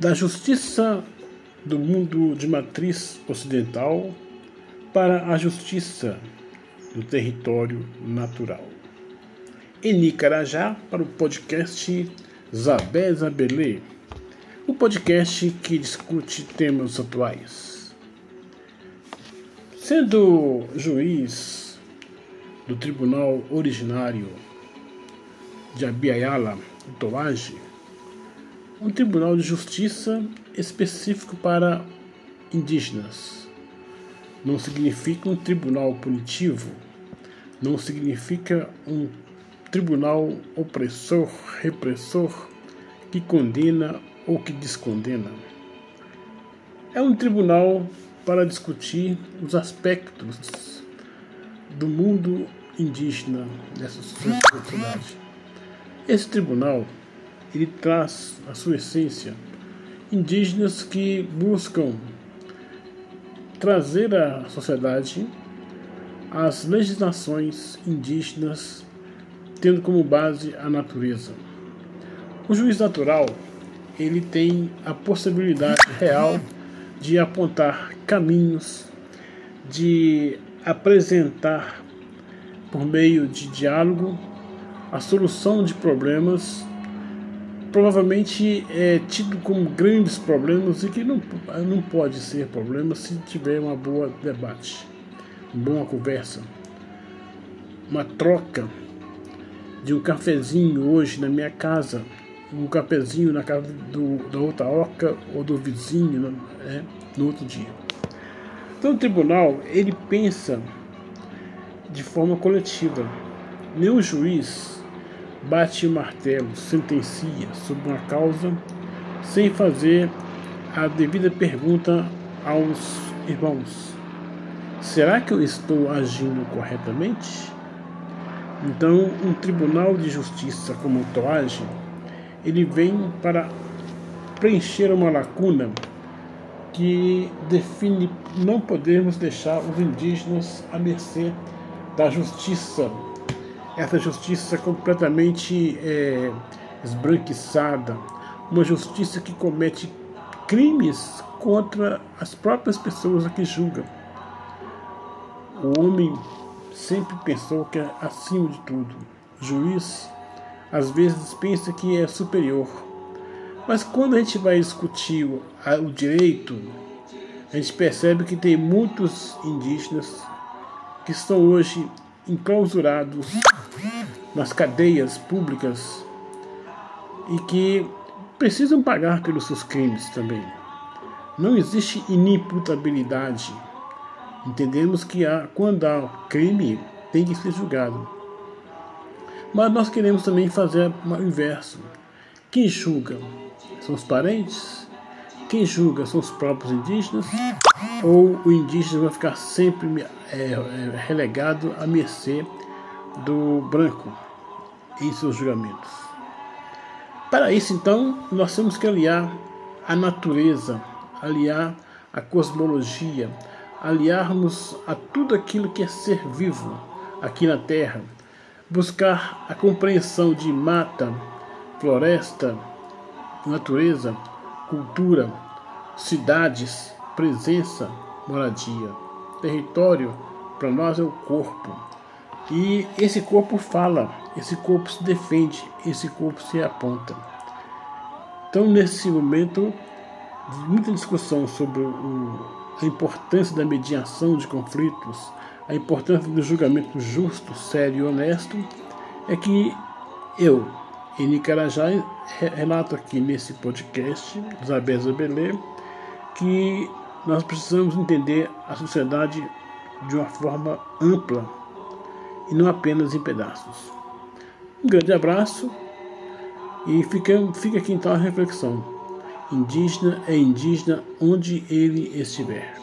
da justiça do mundo de matriz ocidental para a justiça do território natural. Em Nicarajá, para o podcast Zabé Zabelê, o podcast que discute temas atuais. Sendo juiz do tribunal originário de Abiayala, Toage, um tribunal de justiça específico para indígenas. Não significa um tribunal punitivo, não significa um tribunal opressor, repressor, que condena ou que descondena. É um tribunal para discutir os aspectos do mundo indígena dessa sociedade. Esse tribunal ele traz a sua essência indígenas que buscam trazer à sociedade as legislações indígenas tendo como base a natureza. O juiz natural, ele tem a possibilidade real de apontar caminhos, de apresentar por meio de diálogo a solução de problemas provavelmente é tido como grandes problemas e que não, não pode ser problema se tiver uma boa debate, uma boa conversa, uma troca de um cafezinho hoje na minha casa, um cafezinho na casa do, da outra oca ou do vizinho né, no outro dia. Então o tribunal ele pensa de forma coletiva. Nenhum juiz bate o martelo, sentencia sobre uma causa sem fazer a devida pergunta aos irmãos: será que eu estou agindo corretamente? Então, um tribunal de justiça como Toage, ele vem para preencher uma lacuna que define não podemos deixar os indígenas à mercê da justiça, essa justiça completamente é, esbranquiçada, uma justiça que comete crimes contra as próprias pessoas a que julga. O homem sempre pensou que é acima de tudo. O juiz às vezes pensa que é superior. Mas quando a gente vai discutir o, o direito, a gente percebe que tem muitos indígenas que estão hoje enclausurados nas cadeias públicas e que precisam pagar pelos seus crimes também. Não existe inimputabilidade Entendemos que há, quando há crime, tem que ser julgado. Mas nós queremos também fazer o inverso. Quem julga são os parentes? Quem julga são os próprios indígenas? Ou o indígena vai ficar sempre é, é, relegado à mercê do branco em seus julgamentos? Para isso, então, nós temos que aliar a natureza, aliar a cosmologia, aliarmos a tudo aquilo que é ser vivo aqui na Terra, buscar a compreensão de mata, floresta, natureza, cultura, cidades, presença, moradia. Território para nós é o corpo. E esse corpo fala, esse corpo se defende, esse corpo se aponta. Então, nesse momento, muita discussão sobre o a importância da mediação de conflitos, a importância do julgamento justo, sério e honesto, é que eu, em Nicarajá, relato aqui nesse podcast, Zabeza Belê, que nós precisamos entender a sociedade de uma forma ampla e não apenas em pedaços. Um grande abraço e fica, fica aqui então a reflexão. Indígena é indígena onde ele estiver.